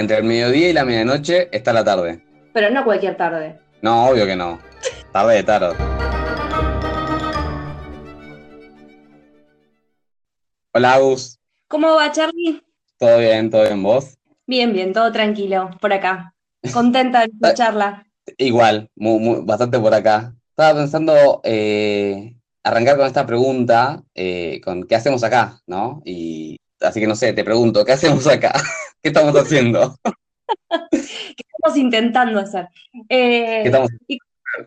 entre el mediodía y la medianoche está la tarde. Pero no cualquier tarde. No, obvio que no. Tarde de tarot. Hola, Agus. ¿Cómo va, Charlie? ¿Todo bien? ¿Todo bien vos? Bien, bien, todo tranquilo, por acá. Contenta de escucharla. Igual, muy, muy- bastante por acá. Estaba pensando eh, arrancar con esta pregunta, eh, con ¿qué hacemos acá? ¿No? Y así que no sé, te pregunto, ¿qué hacemos acá? ¿Qué estamos haciendo? ¿Qué estamos intentando hacer? Eh, ¿Qué estamos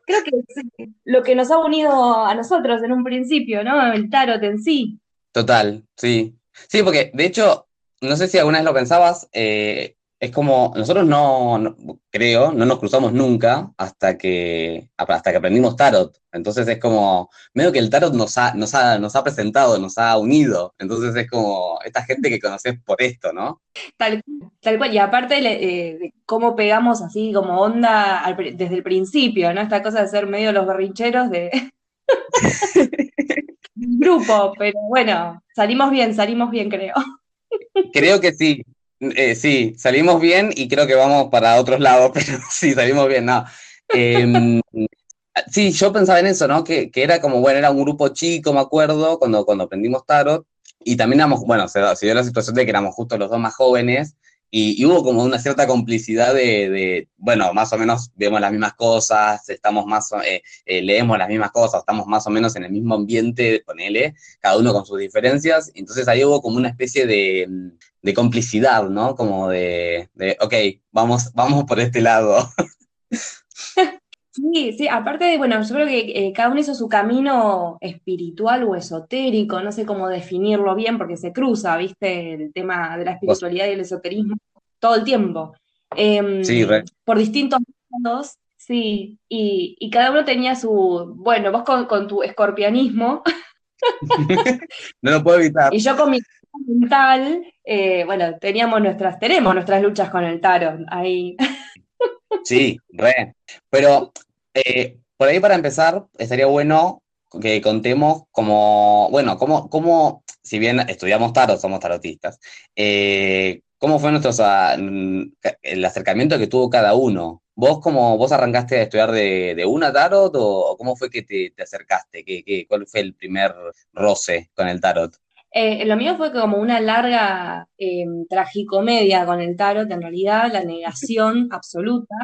creo que es lo que nos ha unido a nosotros en un principio, ¿no? El tarot en sí. Total, sí. Sí, porque de hecho, no sé si alguna vez lo pensabas, eh, es como, nosotros no, no- creo, no nos cruzamos nunca hasta que, hasta que aprendimos tarot. Entonces es como, medio que el tarot nos ha, nos ha, nos ha presentado, nos ha unido. Entonces es como esta gente que conoces por esto, ¿no? Tal, tal cual. Y aparte eh, de cómo pegamos así como onda al desde el principio, ¿no? Esta cosa de ser medio los berrincheros de grupo, pero bueno, salimos bien, salimos bien, creo. Creo que sí. Eh, sí, salimos bien y creo que vamos para otros lados, pero sí, salimos bien, no. Em, sí, yo pensaba en eso, ¿no? Que, que era como, bueno, era un grupo chico, me acuerdo, cuando, cuando aprendimos tarot, y también éramos, bueno, se, se dio la situación de que éramos justo los dos más jóvenes, y, hubo como una cierta complicidad de, bueno, más o menos vemos las mismas cosas, estamos más, eh, eh, leemos las mismas cosas, estamos más o menos en el mismo ambiente, ponele, cada uno con sus diferencias, entonces ahí hubo como una especie de, de complicidad, ¿no? Como de, de, ok, vamos, vamos por este lado. Sí, sí, aparte de, bueno, yo creo que eh, cada uno hizo su camino espiritual o esotérico, no sé cómo definirlo bien, porque se cruza, ¿viste? El tema de la espiritualidad y el esoterismo todo el tiempo. Em, Sí, re. por distintos mundos, sí, y, y cada uno tenía su, bueno, vos con, con tu escorpianismo No lo puedo evitar. y yo con mi mental, eh, bueno, teníamos nuestras, tenemos nuestras luchas con el tarot ahí. Sí, re. Pero eh, por ahí para empezar, estaría bueno que contemos como, bueno, cómo, cómo, si bien estudiamos tarot, somos tarotistas, eh, ¿cómo fue nuestro, mm, el acercamiento que tuvo cada uno? ¿Vos cómo, vos arrancaste a estudiar de, una tarot o, cómo fue que te, te acercaste? ¿Qué, qué- cuál fue el primer roce con el tarot? Eh, lo mío fue como una larga eh, tragicomedia con el tarot, en realidad, la negación absoluta.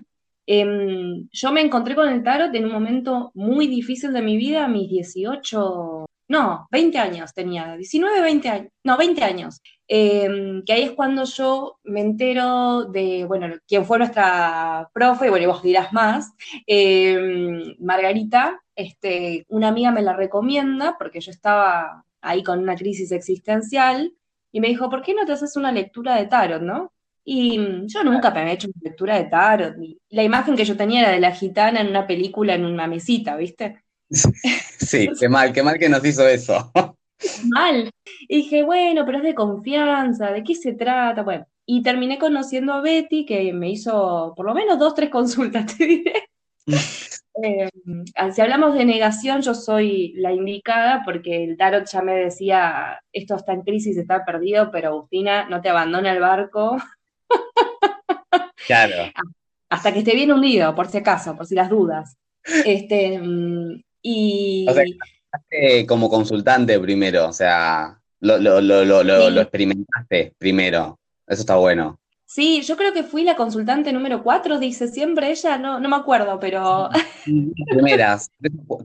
Em, yo me encontré con el tarot en un momento muy difícil de mi vida, a mis 18, no, 20 años tenía, 19, 20 años, no, 20 años. Que ahí es cuando yo me entero de, bueno, quién fue nuestra profe, y bueno, y vos dirás más, em, Margarita, este, una amiga me la recomienda porque yo estaba ahí con una crisis existencial y me dijo, ¿por qué no te haces una lectura de tarot, no? Y mm, yo nunca me había hecho una lectura de tarot. la imagen que yo tenía era de la gitana en una película, en una mesita, ¿viste? Sí, qué mal, qué mal que nos hizo eso. Mal. Y dije, bueno, pero es de confianza, ¿de qué se trata? Bueno, y terminé conociendo a Betty, que me hizo por lo menos dos, tres consultas, te diré. Eh, si hablamos de negación, yo soy la indicada porque el tarot ya me decía, esto está en crisis, está perdido, pero Agustina, no te abandona el barco Claro. hasta que esté bien hundido, por si acaso, por si las dudas. Este, y O sea, como consultante primero, o sea, lo, lo, lo, lo, lo, Sí. lo experimentaste primero. Eso está bueno. Sí, yo creo que fui la consultante número cuatro, dice siempre ella, no, no me acuerdo, pero Primeras,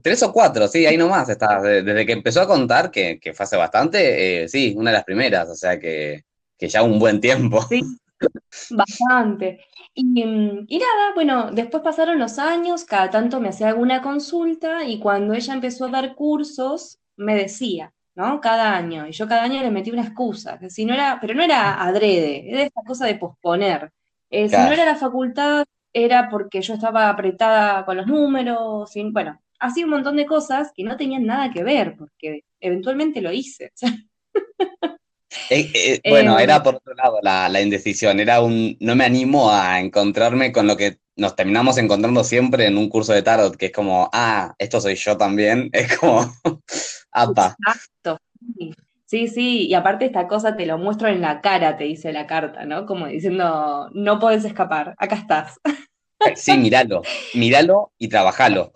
tres, o cuatro, sí, ahí nomás está. De- Desde que empezó a contar, que, que fue hace bastante, eh, sí, una de las primeras, o sea que, que ya un buen tiempo. Sí, bastante. Y, mm, y nada, bueno, después pasaron los años, cada tanto me hacía alguna consulta y cuando ella empezó a dar cursos, me decía, ¿no? Cada año. Y yo cada año le metí una excusa, que si no era, pero no era adrede, era esta cosa de posponer. Eh, si no era la facultad, era porque yo estaba apretada con los números, y, bueno, así un montón de cosas que no tenían nada que ver, porque eventualmente lo hice. Eh, eh, bueno, era por otro lado la, la indecisión, era un, no me animo a encontrarme con lo que nos terminamos encontrando siempre en un curso de tarot, que es como, ah, esto soy yo también, es como, apa, Exacto. sí. Sí, y aparte esta cosa te lo muestro en la cara, te dice la carta, ¿no? Como diciendo, no podés escapar, acá estás. Sí, míralo, míralo y trabajalo.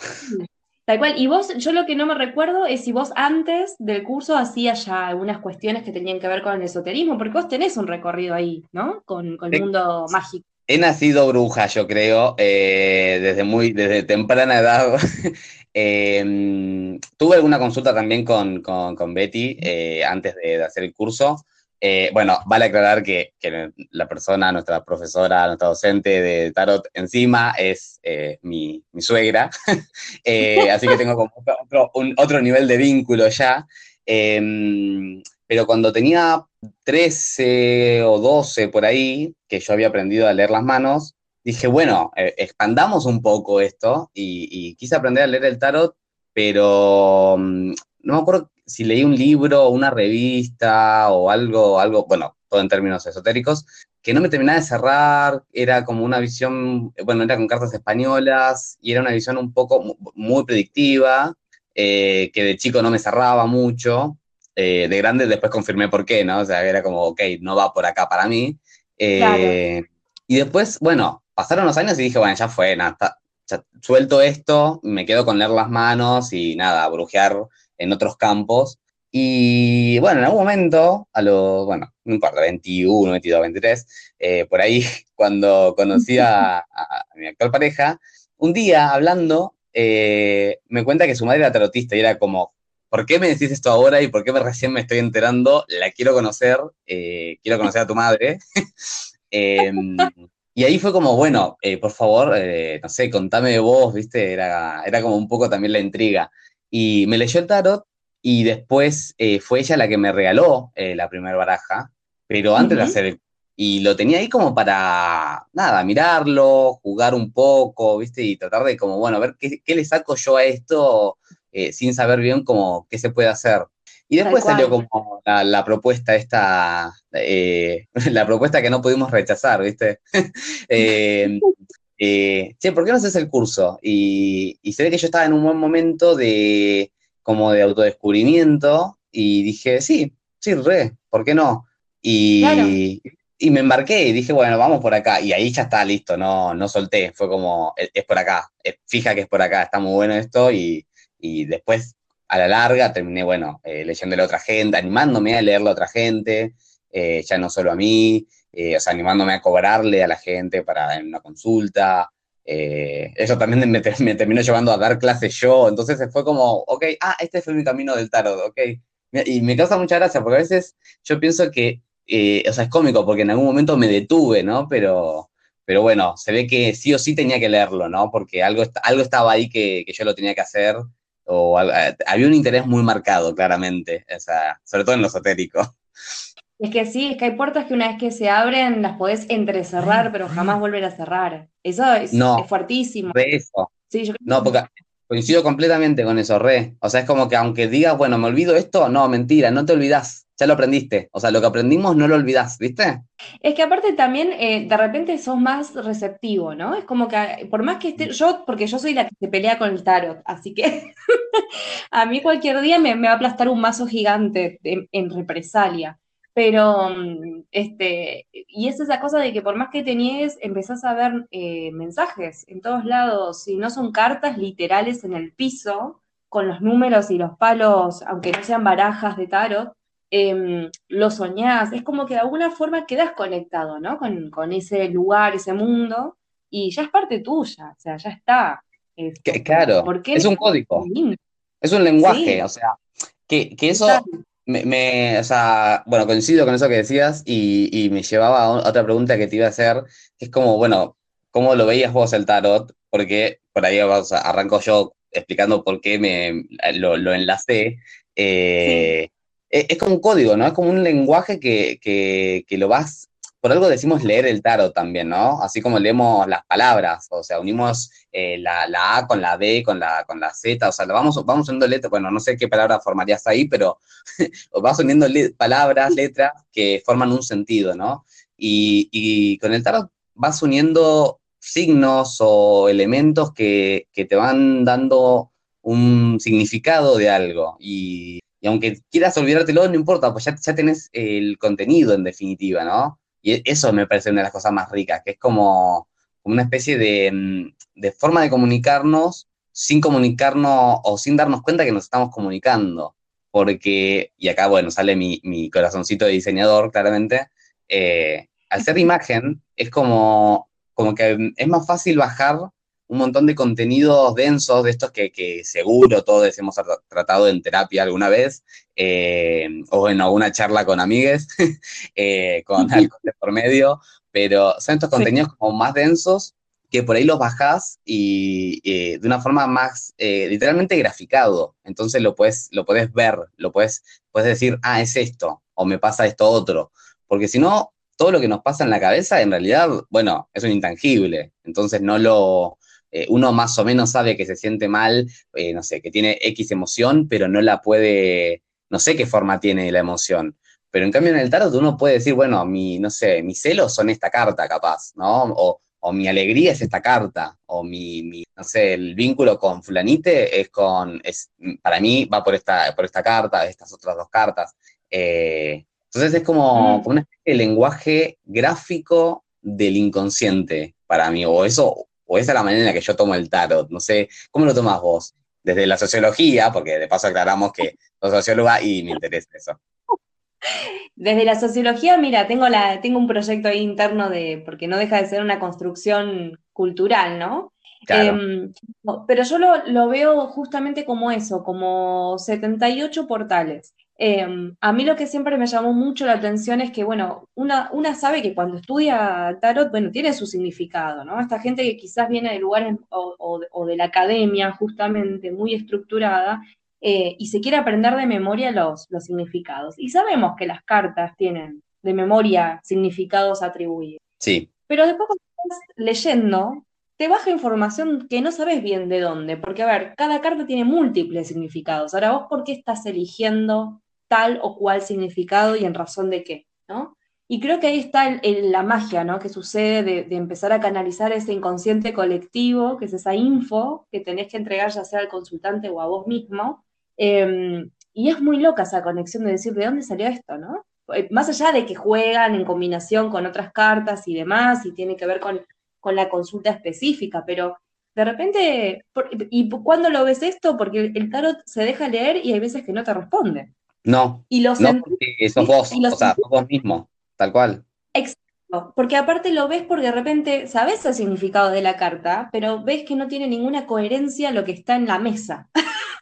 Tal cual, y vos, yo lo que no me recuerdo es si vos antes del curso hacías ya algunas cuestiones que tenían que ver con el esoterismo, porque vos tenés un recorrido ahí, ¿no? Con, el mundo mágico. He nacido bruja, yo creo, eh, desde muy, desde temprana edad. Em, tuve alguna consulta también con, Betty eh, antes de, hacer el curso. Eh, bueno, vale aclarar que, la persona, nuestra profesora, nuestra docente de tarot encima es mi, suegra, así que tengo como otro, otro nivel de vínculo ya. Pero cuando tenía 13 o 12 por ahí, que yo había aprendido a leer las manos, dije, bueno, eh, expandamos un poco esto y, quise aprender a leer el tarot, pero mm, no me acuerdo si leí un libro, una revista o algo, algo, bueno, todo en términos esotéricos, que no me terminaba de cerrar, era como una visión, bueno, era con cartas españolas y era una visión un poco muy predictiva, eh, que de chico no me cerraba mucho, eh, de grande después confirmé por qué, ¿no? O sea, era como, ok, no va por acá para mí. Y después, bueno, pasaron los años y dije, bueno, ya fue, nada, suelto esto, me quedo con leer las manos y nada, brujear en otros campos. Y bueno, en algún momento, a los, bueno, no importa, 21, 22, 23, por ahí, cuando conocí a, mi actual pareja, un día hablando, eh, me cuenta que su madre era tarotista y era como, ¿por qué me decís esto ahora y por qué me, recién me estoy enterando? La quiero conocer, eh, quiero conocer a tu madre. Em, y ahí fue como, bueno, eh, por favor, eh, no sé, contame de vos, ¿viste? Era, era como un poco también la intriga. Y me leyó el tarot y después eh, fue ella la que me regaló la primera baraja, pero antes de hacer Y lo tenía ahí como para, nada, mirarlo, jugar un poco, ¿viste? Y tratar de como, bueno, ver qué, qué le saco yo a esto sin saber bien cómo qué se puede hacer. Y después salió como la, propuesta esta, eh, la propuesta que no pudimos rechazar, ¿viste? eh, eh, che, ¿por qué no haces el curso? Y, se ve que yo estaba en un buen momento de como de autodescubrimiento y dije, sí, sí, re, ¿por qué no? Y, y me embarqué y dije, bueno, vamos por acá. Y ahí ya está, listo, no, no solté, fue como, es, por acá, fija que es por acá, está muy bueno esto y, y después a la larga terminé, bueno, eh, a otra gente, animándome a leerle a otra gente, eh, ya no solo a mí, eh, o sea, animándome a cobrarle a la gente para en una consulta. eso también me, terminó llevando a dar clases yo, entonces fue como, ok, ah, este fue mi camino del tarot, ok. Y me causa mucha gracia, porque a veces yo pienso que, o sea, es cómico, porque en algún momento me detuve, ¿no? Pero, pero bueno, se ve que sí o sí tenía que leerlo, ¿no? Porque algo, algo estaba ahí que, que yo lo tenía que hacer o eh, había un interés muy marcado, claramente, sobre todo en lo esotérico. Es que sí, es que hay puertas que una vez que se abren las podés entrecerrar, pero jamás volver a cerrar. Eso es, no, fuertísimo. eso. no, porque coincido completamente con eso, re. O sea, es como que aunque digas, bueno, me olvido esto, no, mentira, no te olvidas ya lo aprendiste. O sea, lo que aprendimos no lo olvidás, ¿viste? Es que aparte también eh, de repente sos más receptivo, ¿no? Es como que por más que esté, yo, porque yo soy la que se pelea con el tarot, así que a mí cualquier día me, va a aplastar un mazo gigante en, represalia. Pero, mm, este, y es esa cosa de que por más que te niegues, empezás a ver eh, mensajes en todos lados, si no son cartas literales en el piso, con los números y los palos, aunque no sean barajas de tarot, eh, lo soñás, es como que de alguna forma quedas conectado, ¿no? Con, ese lugar, ese mundo, y ya es parte tuya, o sea, ya está. claro, es un código, es un lenguaje, o sea, que, eso me, o sea, bueno, coincido con eso que decías y, me llevaba a otra pregunta que te iba a hacer, que es como, bueno, ¿cómo lo veías vos el tarot? Porque por ahí arranco yo explicando por qué me lo, enlacé. Eh, e-, es como un código, ¿no? Es como un lenguaje que, lo vas, por algo decimos leer el tarot también, ¿no? Así como leemos las palabras, o sea, unimos eh, la, A con la B, con la, con la Z, o sea, vamos, vamos uniendo letras, bueno, no sé qué palabra formarías ahí, pero vas uniendo palabras, letras que forman un sentido, ¿no? Y, y, con el tarot vas uniendo signos o elementos que, que te van dando un significado de algo. Y y aunque quieras olvidártelo, no importa, pues ya, ya tenés el contenido en definitiva, ¿no? Y eso me parece una de las cosas más ricas, que es como, una especie de, mm, de forma de comunicarnos sin comunicarnos o sin darnos cuenta que nos estamos comunicando. Porque, y acá, bueno, sale mi, mi corazoncito de diseñador, claramente, eh, al ser imagen, es como, como que es más fácil bajar un montón de contenidos densos, de estos que, que seguro todos hemos tratado en terapia alguna vez, eh, o en alguna charla con amigues, eh, con algo de por medio, pero son estos contenidos como más densos que por ahí los bajás y de una forma más eh, literalmente graficado. Entonces lo puedes, lo puedes ver, lo puedes, puedes decir, ah, es esto, o me pasa esto otro. Porque si no, todo lo que nos pasa en la cabeza, en realidad, bueno, es un intangible. Entonces no lo. Eh, uno más o menos sabe que se siente mal, eh, no sé, que tiene X emoción, pero no la puede. No sé qué forma tiene la emoción. Pero en cambio en el tarot uno puede decir, bueno, mi, no sé, mis celos son esta carta, capaz, ¿no? O, o mi alegría es esta carta, o mi, no sé, el vínculo con fulanite es con, es, para mí va por esta, por esta carta, estas otras dos cartas. Eh, entonces es como, mm. una especie de lenguaje gráfico del inconsciente para mí, o eso, o esa es la manera en la que yo tomo el tarot, no sé, ¿cómo lo tomas vos? Desde la sociología, porque de paso aclaramos que soy socióloga y me interesa eso. Desde la sociología, mira, tengo, la, tengo un proyecto ahí interno de, porque no deja de ser una construcción cultural, ¿no? Em, pero yo lo, veo justamente como eso, como 78 portales. Em, a mí lo que siempre me llamó mucho la atención es que, bueno, una, una sabe que cuando estudia tarot, bueno, tiene su significado, ¿no? Esta gente que quizás viene de lugares o, o de la academia, justamente, muy estructurada, eh, y se quiere aprender de memoria los, los significados. Y sabemos que las cartas tienen de memoria significados atribuidos. Sí. Pero después cuando estás leyendo, te baja información que no sabes bien de dónde, porque a ver, cada carta tiene múltiples significados. Ahora vos, ¿por qué estás eligiendo tal o cual significado y en razón de qué? ¿no? Y creo que ahí está la magia, ¿no? Que sucede de, empezar a canalizar ese inconsciente colectivo, que es esa info que tenés que entregar ya sea al consultante o a vos mismo, Em, y es muy loca esa conexión de decir, ¿de dónde salió esto, no? Eh, más allá de que juegan en combinación con otras cartas y demás, y tiene que ver con, la consulta específica, pero de repente, ¿y cuándo lo ves esto? Porque el tarot se deja leer y hay veces que no te responde. No, y no porque sos vos, o sea, sos vos mismo, tal cual. Exacto, porque aparte lo ves porque de repente sabes el significado de la carta, pero ves que no tiene ninguna coherencia lo que está en la mesa.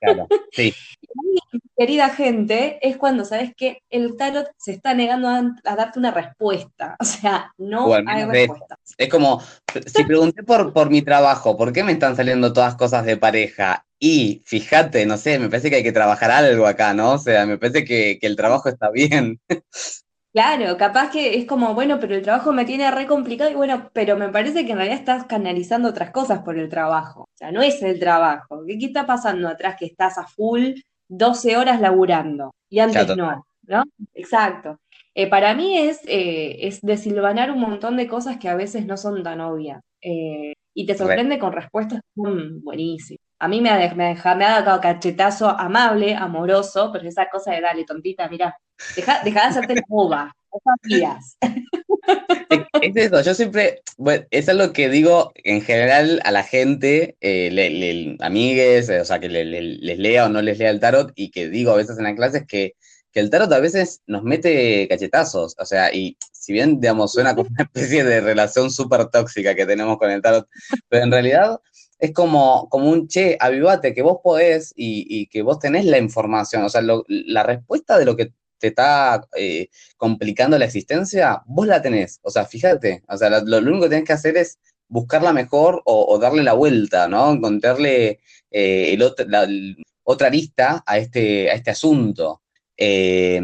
Claro, sí. querida gente, es cuando sabes que el tarot se está negando a, darte una respuesta. O sea, no hay respuesta. Es como, si pregunté por, por mi trabajo, ¿por qué me están saliendo todas cosas de pareja? Y fíjate, no sé, me parece que hay que trabajar algo acá, ¿no? O sea, me parece que, que el trabajo está bien. Claro, capaz que es como, bueno, pero el trabajo me tiene re complicado y bueno, pero me parece que en realidad estás canalizando otras cosas por el trabajo. O sea, no es el trabajo. ¿Qué, está pasando atrás que estás a full 12 horas laburando? Y antes no, ¿no? Exacto. Eh, para mí es, eh, es desilvanar un montón de cosas que a veces no son tan obvias. Eh, y te sorprende con respuestas buenísimas. A mí me ha, me, ha, me ha dado cachetazo amable, amoroso, pero esa cosa de dale, tontita, mira, deja, deja de hacerte boba, es, es eso, yo siempre, bueno, es algo que digo en general a la gente, eh, le, amigues, o sea, que les lea o no les lea el tarot, y que digo a veces en las clases que, que el tarot a veces nos mete cachetazos, o sea, y si bien, digamos, suena como una especie de relación súper tóxica que tenemos con el tarot, pero en realidad es como, como un che, avivate, que vos podés y, que vos tenés la información, o sea, la respuesta de lo que te está eh, complicando la existencia, vos la tenés, o sea, fíjate, o sea, lo, único que tenés que hacer es buscarla mejor o, darle la vuelta, ¿no? Encontrarle eh, el otra arista a este, a este asunto. Eh,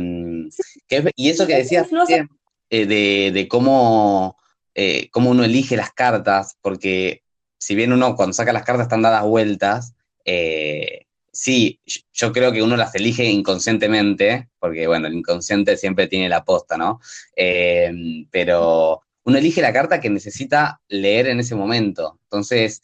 y eso que decías... Eh, de, cómo, eh, cómo uno elige las cartas, porque si bien uno cuando saca las cartas están dadas vueltas, eh, sí, yo creo que uno las elige inconscientemente, porque bueno, el inconsciente siempre tiene la posta, ¿no? pero uno elige la carta que necesita leer en ese momento. Entonces,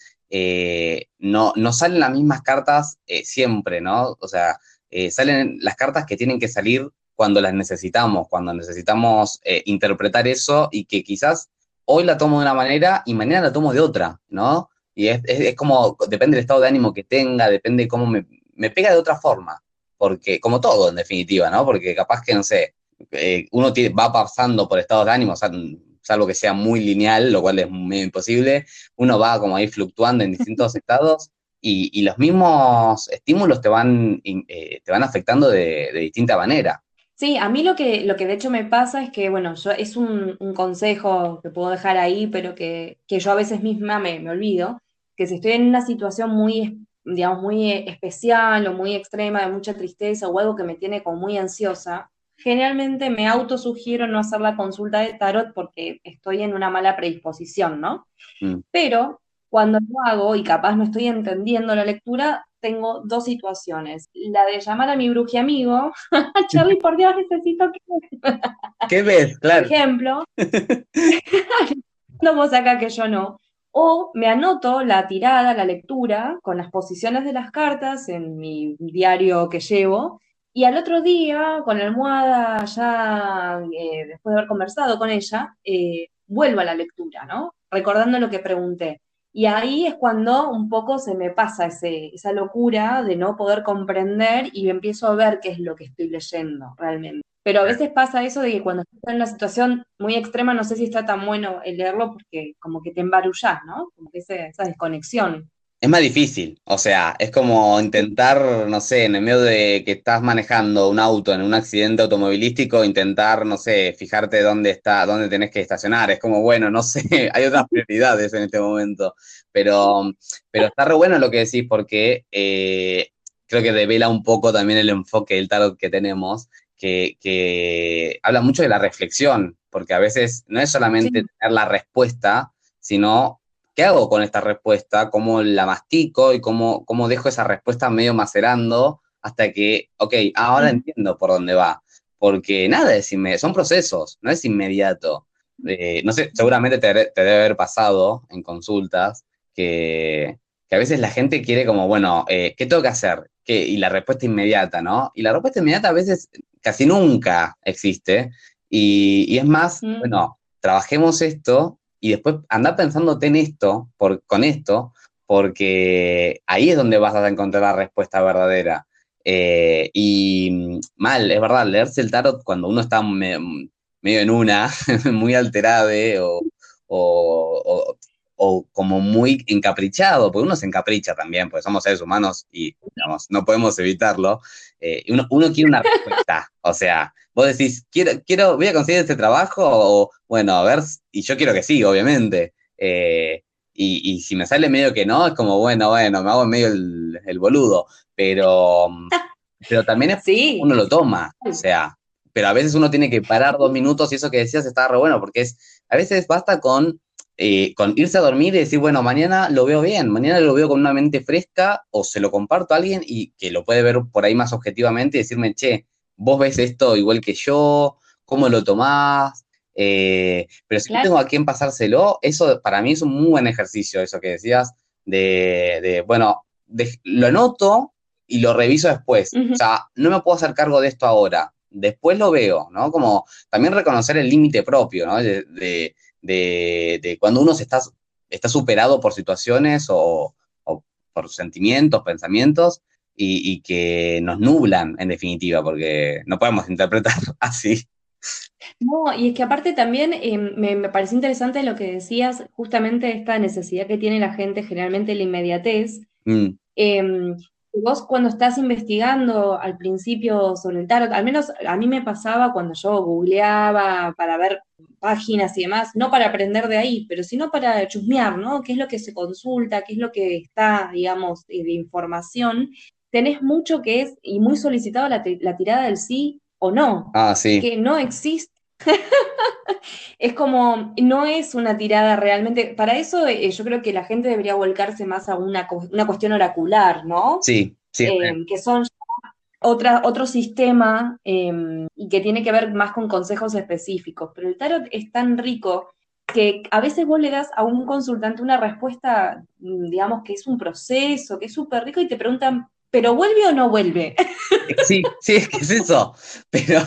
no, no salen las mismas cartas siempre, ¿no? O sea, eh, salen las cartas que tienen que salir cuando las necesitamos, cuando necesitamos eh, interpretar eso y que quizás hoy la tomo de una manera y mañana la tomo de otra, ¿no? Y es, es, como, depende del estado de ánimo que tenga, depende cómo me, me, pega de otra forma, porque como todo en definitiva, ¿no? Porque capaz que, no sé, eh, uno va pasando por estados de ánimo, salvo que sea muy lineal, lo cual es medio imposible, uno va como ahí fluctuando en distintos estados y, y, los mismos estímulos te van, eh, te van afectando de, de, distinta manera. Sí, a mí lo que, lo que de hecho me pasa es que, bueno, yo, es un, un consejo que puedo dejar ahí, pero que, que yo a veces misma me, me, olvido, que si estoy en una situación muy, digamos, muy especial o muy extrema, de mucha tristeza o algo que me tiene como muy ansiosa, generalmente me autosugiero no hacer la consulta de tarot porque estoy en una mala predisposición, ¿no? Mm. Pero cuando lo hago y capaz no estoy entendiendo la lectura, tengo dos situaciones. La de llamar a mi bruji amigo, Charlie, por Dios, necesito que... ¿Qué ves? Claro. Por ejemplo, no vos acá que yo no. O me anoto la tirada, la lectura, con las posiciones de las cartas en mi diario que llevo, y al otro día, con la almohada, ya eh, después de haber conversado con ella, eh, vuelvo a la lectura, ¿no? Recordando lo que pregunté. Y ahí es cuando un poco se me pasa ese, esa locura de no poder comprender y empiezo a ver qué es lo que estoy leyendo realmente. Pero a veces pasa eso de que cuando estás en una situación muy extrema, no sé si está tan bueno el leerlo porque como que te embarullás, ¿no? Como que esa desconexión es más difícil. O sea, es como intentar, no sé, en el medio de que estás manejando un auto en un accidente automovilístico, intentar, no sé, fijarte dónde está, dónde tenés que estacionar. Es como, bueno, no sé, hay otras prioridades en este momento. Pero, pero está re bueno lo que decís porque eh, creo que revela un poco también el enfoque del tarot que tenemos, que, que habla mucho de la reflexión, porque a veces no es solamente tener la respuesta, sino ¿qué hago con esta respuesta? ¿Cómo la mastico y cómo, cómo dejo esa respuesta medio macerando hasta que, ok, ahora entiendo por dónde va? Porque nada es inmediato, son procesos, no es inmediato. Eh, no sé, seguramente te, debe haber pasado en consultas que, que, a veces la gente quiere como, bueno, eh, ¿qué tengo que hacer? ¿Qué? Y la respuesta inmediata, ¿no? Y la respuesta inmediata a veces casi nunca existe. Y, y es más, bueno, trabajemos esto y después anda pensándote en esto, por, con esto, porque ahí es donde vas a encontrar la respuesta verdadera. Eh, y mal, es verdad, leerse el tarot cuando uno está medio en una, muy alterado o, o, como muy encaprichado, porque uno se encapricha también, porque somos seres humanos y digamos, no podemos evitarlo. Eh, uno, uno quiere una respuesta, o sea, vos decís, quiero, quiero, voy a conseguir este trabajo, o bueno, a ver, y yo quiero que sí, obviamente. Eh, y, y, si me sale medio que no, es como, bueno, bueno, me hago medio el, el boludo, pero, pero también es, sí. uno lo toma, o sea, pero a veces uno tiene que parar dos minutos y eso que decías está re bueno, porque es, a veces basta con, eh, con irse a dormir y decir, bueno, mañana lo veo bien, mañana lo veo con una mente fresca o se lo comparto a alguien y que lo puede ver por ahí más objetivamente y decirme, che, vos ves esto igual que yo, cómo lo tomás, eh, pero si yo tengo a quién pasárselo, eso para mí es un muy buen ejercicio, eso que decías, de, bueno, lo anoto y lo reviso después. O sea, no me puedo hacer cargo de esto ahora, después lo veo, ¿no? Como también reconocer el límite propio, ¿no? De, de, cuando uno se está, está superado por situaciones o, o por sentimientos, pensamientos, y, que nos nublan, en definitiva, porque no podemos interpretar así. No, y es que aparte también eh, me, me pareció interesante lo que decías, justamente esta necesidad que tiene la gente, generalmente la inmediatez. Mm. Em, vos cuando estás investigando al principio sobre el tarot, al menos a mí me pasaba cuando yo googleaba para ver páginas y demás, no para aprender de ahí, pero sino para chusmear, ¿no? ¿Qué es lo que se consulta? ¿Qué es lo que está, digamos, de información? tenés mucho que es, y muy solicitado la, tirada del sí o no. Ah, sí. Que no existe. es como, no es una tirada realmente. Para eso eh, yo creo que la gente debería volcarse más a una, una cuestión oracular, ¿no? Sí, sí. Eh, que son otra, otro sistema em, que tiene que ver más con consejos específicos. Pero el tarot es tan rico que a veces vos le das a un consultante una respuesta, mm, digamos, que es un proceso, que es súper rico y te preguntan pero ¿vuelve o no vuelve? Sí, sí, es que es eso. Pero,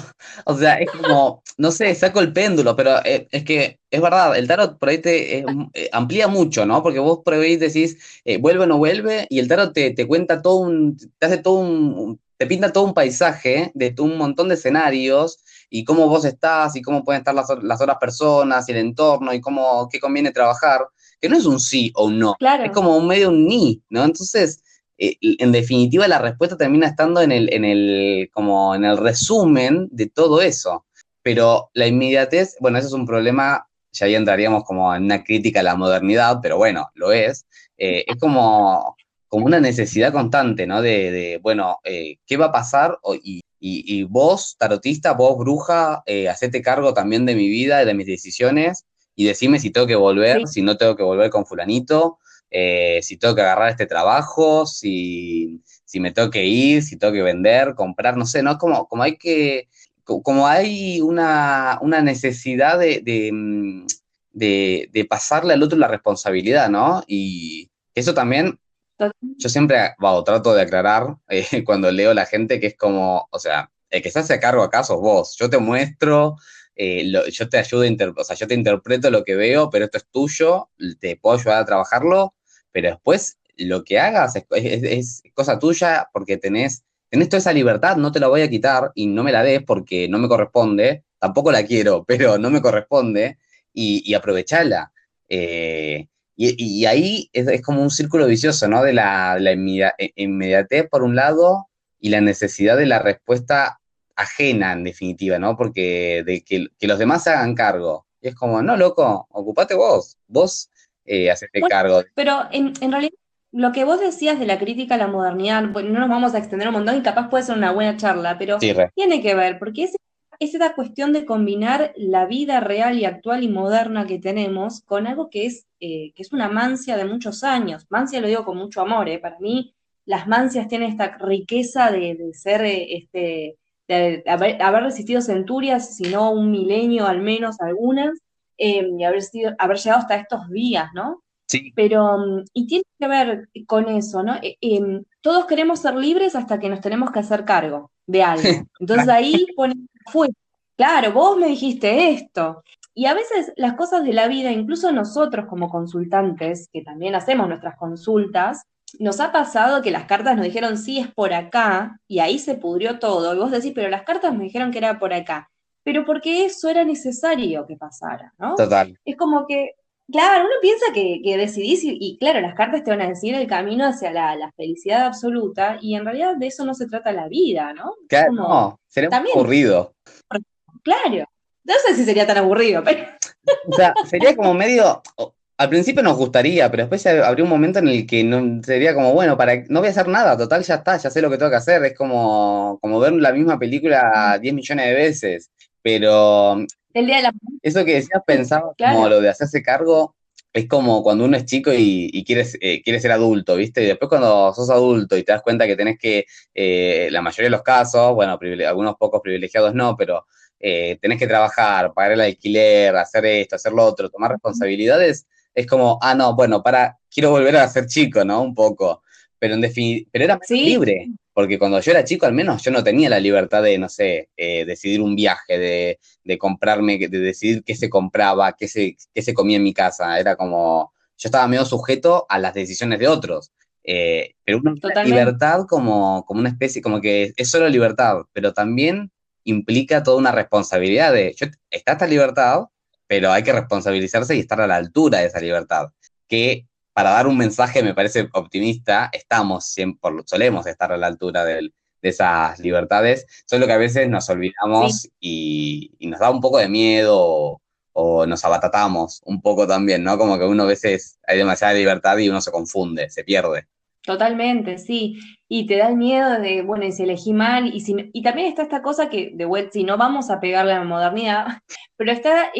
o sea, es como, no sé, saco el péndulo, pero eh, es, que es verdad, el tarot por ahí te eh, eh, amplía mucho, ¿no? Porque vos por ahí decís, vuelve o no vuelve, y el tarot te, te, cuenta todo te hace todo un, te pinta todo un paisaje de un montón de escenarios y cómo vos estás y cómo pueden estar las, las otras personas y el entorno y cómo, qué conviene trabajar, que no es un sí o un no, claro. es como un medio un ni, ¿no? Entonces eh, en definitiva la respuesta termina estando en el, en el, como en el resumen de todo eso. Pero la inmediatez, bueno, eso es un problema, ya ahí entraríamos como en una crítica a la modernidad, pero bueno, lo es. Eh, es como, como una necesidad constante, ¿no? De, bueno, eh, ¿qué va a pasar? Y, y, vos, tarotista, vos, bruja, hacete cargo también de mi vida y de mis decisiones y decime si tengo que volver, si no tengo que volver con fulanito, eh, si tengo que agarrar este trabajo, si, si, me tengo que ir, si tengo que vender, comprar, no sé, ¿no? Como, como hay que, como hay una, una necesidad de, mm, de, de, pasarle al otro la responsabilidad, ¿no? Y eso también, yo siempre trato de aclarar eh, cuando leo a la gente que es como, o sea, el que se hace cargo acá sos vos, yo te muestro, eh, yo te ayudo, o sea, yo te interpreto lo que veo, pero esto es tuyo, te puedo ayudar a trabajarlo, pero después lo que hagas es, cosa tuya porque tenés, tenés toda esa libertad, no te la voy a quitar y no me la des porque no me corresponde, tampoco la quiero, pero no me corresponde y, y aprovechala. Eh, y, ahí es, como un círculo vicioso, ¿no? De la, la e, inmediatez por un lado y la necesidad de la respuesta ajena, en definitiva, ¿no? Porque de que, los demás se hagan cargo. Y es como, no, loco, ocupate vos. Vos eh, hacerte cargo. Pero en, realidad, lo que vos decías de la crítica a la modernidad, bueno, no nos vamos a extender un montón y capaz puede ser una buena charla, pero tiene que ver, porque es, es esta cuestión de combinar la vida real y actual y moderna que tenemos con algo que es, eh, que es una mancia de muchos años. Mancia lo digo con mucho amor, ¿eh? para mí las mancias tienen esta riqueza de, ser, eh, este, de haber, haber, resistido centurias, sino un milenio al menos algunas, Em, y haber, sido, haber llegado hasta estos días, ¿no? Sí. Pero, y tiene que ver con eso, ¿no? E, em, todos queremos ser libres hasta que nos tenemos que hacer cargo de algo. Entonces ahí pone, fue, claro, vos me dijiste esto. Y a veces las cosas de la vida, incluso nosotros como consultantes, que también hacemos nuestras consultas, nos ha pasado que las cartas nos dijeron sí es por acá, y ahí se pudrió todo. Y vos decís, pero las cartas me dijeron que era por acá pero porque eso era necesario que pasara, ¿no? Total. Es como que, claro, uno piensa que, decidís y, claro, las cartas te van a decir el camino hacia la, felicidad absoluta y en realidad de eso no se trata la vida, ¿no? Claro, no, sería aburrido. Claro, no sé si sería tan aburrido, pero... O sea, sería como medio, al principio nos gustaría, pero después habría un momento en el que no, sería como, bueno, para no voy a hacer nada, total, ya está, ya sé lo que tengo que hacer. Es como, como ver la misma película 10 millones de veces. Pero el día de la... eso que decías pensaba como lo de hacerse cargo, es como cuando uno es chico y, quieres, eh, ser adulto, ¿viste? Y después cuando sos adulto y te das cuenta que tenés que, eh, la mayoría de los casos, bueno, algunos pocos privilegiados no, pero eh, tenés que trabajar, pagar el alquiler, hacer esto, hacer lo otro, tomar responsabilidades, es como, ah, no, bueno, para, quiero volver a ser chico, ¿no? Un poco. Pero, en pero era más libre, porque cuando yo era chico al menos yo no tenía la libertad de, no sé, eh, decidir un viaje, de, de, comprarme, de decidir qué se compraba, qué se, qué se comía en mi casa. Era como, yo estaba medio sujeto a las decisiones de otros. Eh, pero una libertad como, como una especie, como que es solo libertad, pero también implica toda una responsabilidad de, yo, está esta libertad, pero hay que responsabilizarse y estar a la altura de esa libertad, que para dar un mensaje, me parece optimista, estamos, siempre, solemos estar a la altura de, esas libertades, solo que a veces nos olvidamos y, nos da un poco de miedo o, nos abatatamos un poco también, ¿no? Como que uno a veces hay demasiada libertad y uno se confunde, se pierde. Totalmente, sí. Y te da el miedo de, bueno, y si elegí mal, y, si, y también está esta cosa que, de vuelta, si no vamos a pegarle a la modernidad, pero está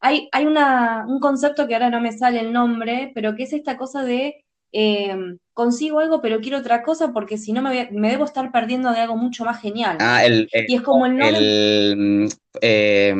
hay, hay una, un concepto que ahora no me sale el nombre, pero que es esta cosa de eh, consigo algo, pero quiero otra cosa porque si no me, me, debo estar perdiendo de algo mucho más genial. Ah, el, y es como el nombre. Eh,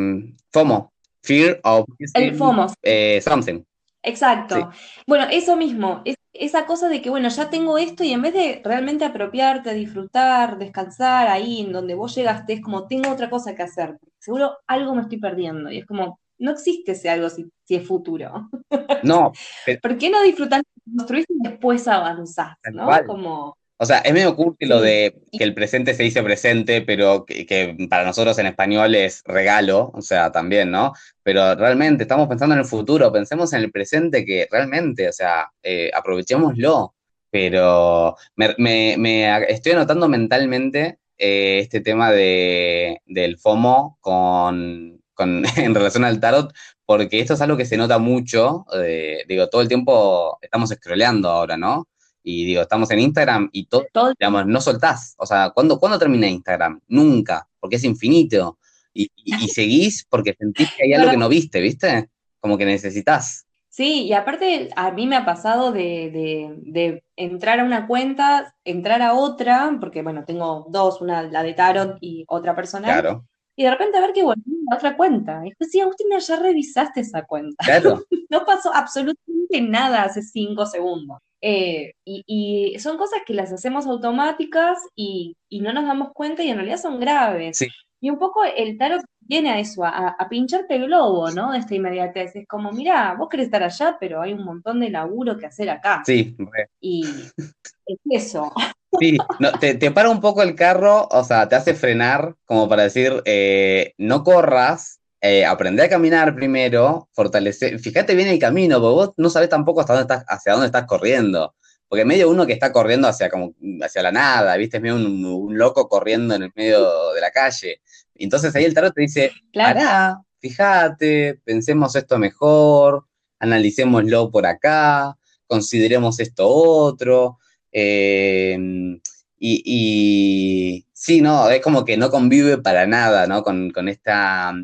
FOMO, Fear of El FOMO. Eh, something. Exacto. Bueno, eso mismo, es, esa cosa de que, bueno, ya tengo esto y en vez de realmente apropiarte, disfrutar, descansar ahí en donde vos llegaste, es como, tengo otra cosa que hacer. Seguro algo me estoy perdiendo. Y es como, no existe ese algo si, es futuro. No. ¿Por qué no disfrutar, construir y después avanzar? ¿no? Como o sea, es medio curti lo de que el presente se dice presente, pero que, para nosotros en español es regalo, o sea, también, ¿no? Pero realmente estamos pensando en el futuro, pensemos en el presente que realmente, o sea, eh, aprovechémoslo. Pero me, estoy anotando mentalmente eh, este tema de, del FOMO con, en relación al tarot, porque esto es algo que se nota mucho, eh, digo, todo el tiempo estamos scrolleando ahora, ¿no? Y digo, estamos en Instagram y todo, digamos, no soltás. O sea, ¿cuándo, ¿cuándo termina Instagram? Nunca, porque es infinito. Y, seguís porque sentís que hay algo que no viste, ¿viste? Como que necesitas. Sí, y aparte a mí me ha pasado de, entrar a una cuenta, entrar a otra, porque bueno, tengo dos, una la de Tarot y otra personal. Claro. Y de repente a ver que volví a otra cuenta. Y pues sí, Agustín, ya revisaste esa cuenta. Claro. no pasó absolutamente nada hace cinco segundos. Eh, y, son cosas que las hacemos automáticas y, no nos damos cuenta y en realidad son graves. Y un poco el tarot viene a eso, a, pincharte el globo, ¿no? De esta inmediatez. Es como, mira, vos querés estar allá, pero hay un montón de laburo que hacer acá. Sí. Y es eso. Sí, te, te, para un poco el carro, o sea, te hace frenar como para decir, eh, no corras, eh, aprender a caminar primero, fortalecer, fíjate bien el camino, porque vos no sabés tampoco hasta dónde estás, hacia dónde estás corriendo. Porque medio uno que está corriendo hacia, como, hacia la nada, ¿viste? Es medio un, loco corriendo en el medio de la calle. Entonces ahí el tarot te dice, claro. fíjate, pensemos esto mejor, analicémoslo por acá, consideremos esto otro. Em, y, sí, no, es como que no convive para nada, ¿no? Con, con esta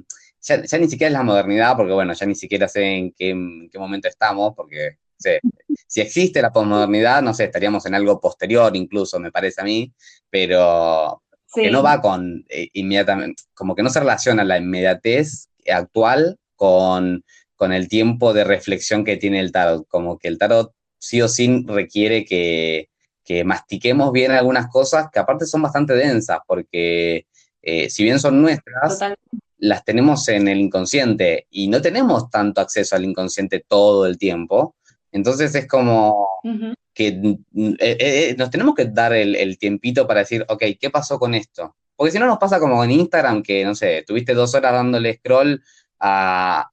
ya, ni siquiera es la modernidad, porque bueno, ya ni siquiera sé en qué, momento estamos, porque si existe la posmodernidad, no sé, estaríamos en algo posterior incluso, me parece a mí, pero que no va con eh, inmediatamente, como que no se relaciona la inmediatez actual con, con el tiempo de reflexión que tiene el tarot, como que el tarot sí o sí requiere que, que mastiquemos bien algunas cosas que aparte son bastante densas, porque eh, si bien son nuestras, las tenemos en el inconsciente y no tenemos tanto acceso al inconsciente todo el tiempo. Entonces es como que eh, eh, eh, nos tenemos que dar el, tiempito para decir, ok, ¿qué pasó con esto? Porque si no nos pasa como en Instagram, que no sé, tuviste dos horas dándole scroll al,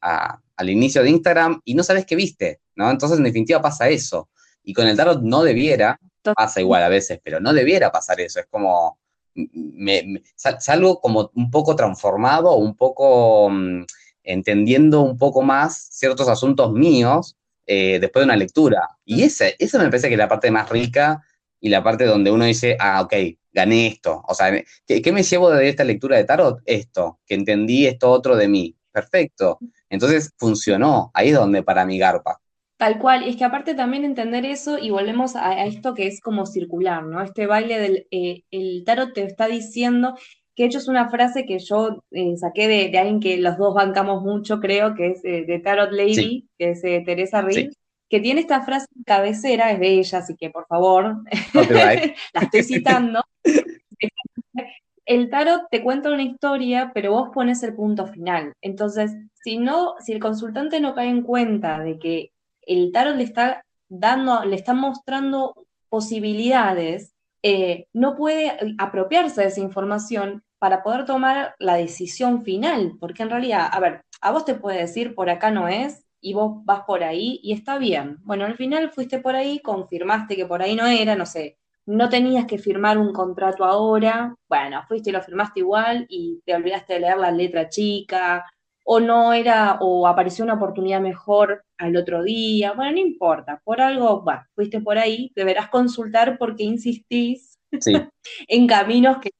al, inicio de Instagram y no sabes qué viste, ¿no? Entonces en definitiva pasa eso. Y con el tarot no debiera, pasa igual a veces, pero no debiera pasar eso. Es como, me, salgo como un poco transformado, un poco mm, entendiendo un poco más ciertos asuntos míos eh, después de una lectura. Y esa, esa me parece que es la parte más rica y la parte donde uno dice, ah, ok, gané esto. O sea, ¿qué, ¿qué, me llevo de esta lectura de tarot? Esto, que entendí esto otro de mí. Perfecto. Entonces funcionó. Ahí es donde para mi garpa. Tal cual, es que aparte también entender eso y volvemos a, esto que es como circular, ¿no? Este baile del eh, el tarot te está diciendo, que de hecho es una frase que yo eh, saqué de, alguien que los dos bancamos mucho, creo, que es eh, de Tarot Lady, que es Teresa Riz, que tiene esta frase cabecera, es de ella, así que por favor, la estoy citando. el tarot te cuenta una historia, pero vos pones el punto final. Entonces, si no, si el consultante no cae en cuenta de que el tarot le está dando, le está mostrando posibilidades, eh, no puede apropiarse de esa información para poder tomar la decisión final, porque en realidad, a ver, a vos te puede decir por acá no es y vos vas por ahí y está bien. Bueno, al final fuiste por ahí, confirmaste que por ahí no era, no sé, no tenías que firmar un contrato ahora, bueno, fuiste y lo firmaste igual y te olvidaste de leer la letra chica, o no era, o apareció una oportunidad mejor al otro día, bueno, no importa, por algo, bueno, fuiste por ahí, deberás consultar porque insistís en caminos que,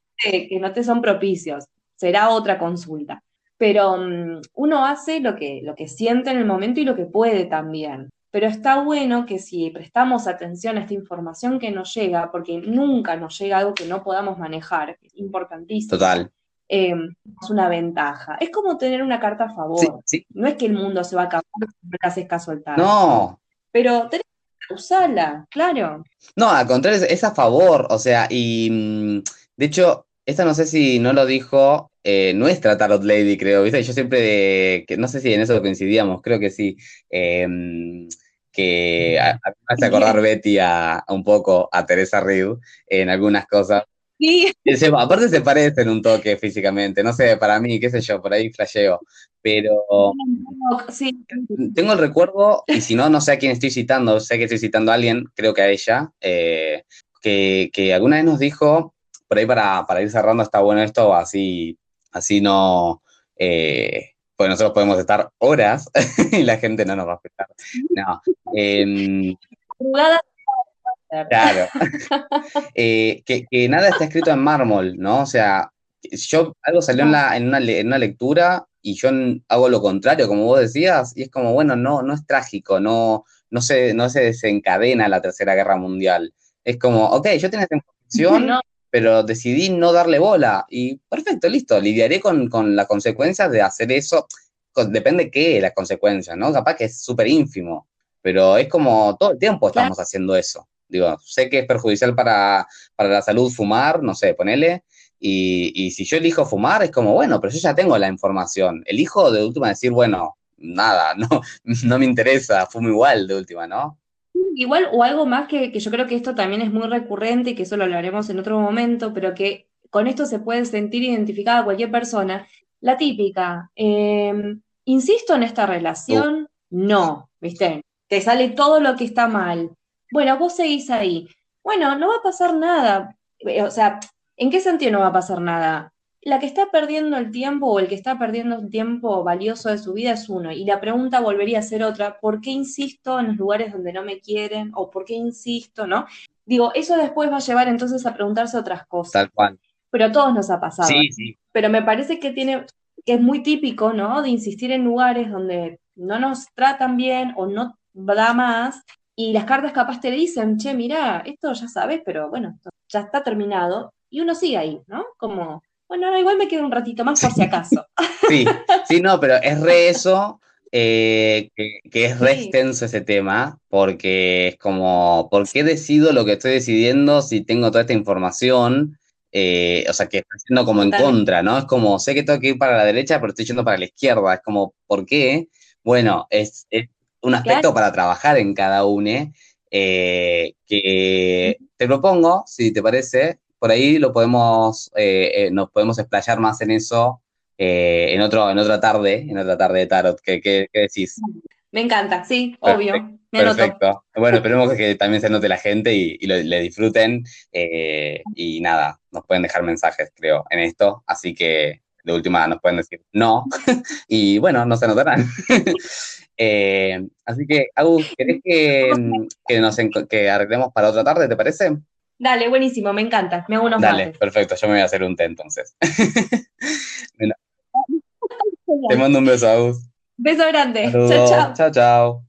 que, no te son propicios, será otra consulta. Pero mm, uno hace lo que, lo que siente en el momento y lo que puede también. Pero está bueno que si prestamos atención a esta información que nos llega, porque nunca nos llega algo que no podamos manejar, es importantísimo. Total. Em, es una ventaja. Es como tener una carta a favor. No es que el mundo se va a acabar si no le haces caso al No. Pero tenés usala, claro. No, al contrario, es, a favor, o sea, y mm, de hecho, esta no sé si no lo dijo eh, nuestra Tarot Lady, creo, ¿viste? Yo siempre, que, no sé si en eso coincidíamos, creo que sí, em, que a, hace acordar Betty a, un poco a Teresa Reed en algunas cosas. Sí. aparte se parecen un toque físicamente, no sé, para mí, qué sé yo, por ahí flasheo, pero sí. tengo el recuerdo, y si no, no sé a quién estoy citando, sé que estoy citando a alguien, creo que a ella, eh, que, que, alguna vez nos dijo, por ahí para, para, ir cerrando está bueno esto, así, así no, eh, pues nosotros podemos estar horas y la gente no nos va a afectar. No. Eh, Claro. Eh, que, nada está escrito en mármol, ¿no? O sea, yo algo salió en, la, en, una, en una lectura y yo hago lo contrario, como vos decías, y es como, bueno, no, no es trágico, no, no, se, no se desencadena la Tercera Guerra Mundial. Es como, ok, yo tenía esa información, pero decidí no darle bola y perfecto, listo, lidiaré con, con las consecuencias de hacer eso. Depende qué, las consecuencias, ¿no? Capaz que es súper ínfimo, pero es como todo el tiempo estamos haciendo eso. Digo, sé que es perjudicial para, la salud fumar, no sé, ponele. Y, si yo elijo fumar, es como, bueno, pero yo ya tengo la información. Elijo de última decir, bueno, nada, no, no me interesa, fumo igual de última, ¿no? Igual, o algo más que, yo creo que esto también es muy recurrente y que eso lo hablaremos en otro momento, pero que con esto se puede sentir identificada cualquier persona. La típica, em, insisto en esta relación, no, ¿viste? Te sale todo lo que está mal bueno, vos seguís ahí. Bueno, no va a pasar nada. Eh, o sea, ¿en qué sentido no va a pasar nada? La que está perdiendo el tiempo o el que está perdiendo un tiempo valioso de su vida es uno. Y la pregunta volvería a ser otra, ¿por qué insisto en los lugares donde no me quieren? ¿O por qué insisto, no? Digo, eso después va a llevar entonces a preguntarse otras cosas. Tal cual. Pero a todos nos ha pasado. Sí, sí. Pero me parece que tiene, que es muy típico, ¿no? De insistir en lugares donde no nos tratan bien o no da más y las cartas capaz te dicen, che, mira, esto ya sabes, pero bueno, ya está terminado. Y uno sigue ahí, ¿no? Como, bueno, igual me quedo un ratito más por si acaso. Sí, sí, no, pero es re eso, eh, que, es re extenso ese tema, porque es como, ¿por qué decido lo que estoy decidiendo si tengo toda esta información? Eh, o sea, que estoy yendo como en contra, ¿no? Es como, sé que tengo que ir para la derecha, pero estoy yendo para la izquierda. Es como, ¿por qué? Bueno, es un aspecto para trabajar en cada uno, eh, que te propongo, si te parece, por ahí lo podemos, eh, eh, nos podemos explayar más en eso en, otro, en otra tarde, en otra tarde de tarot. ¿Qué, decís? Me encanta, sí, obvio. perfecto. Bueno, esperemos que también se note la gente y, le disfruten. y nada, nos pueden dejar mensajes, creo, en esto. Así que de última nos pueden decir no. y bueno, no se notarán. Eh, así que, Agus, ¿querés que, que, nos que arreglemos para otra tarde, te parece? Dale, buenísimo, me encanta. Me hago unos Dale, perfecto, yo me voy a hacer un té entonces. te mando un beso, Agus. Beso grande. Chao, chao. Chao, chao.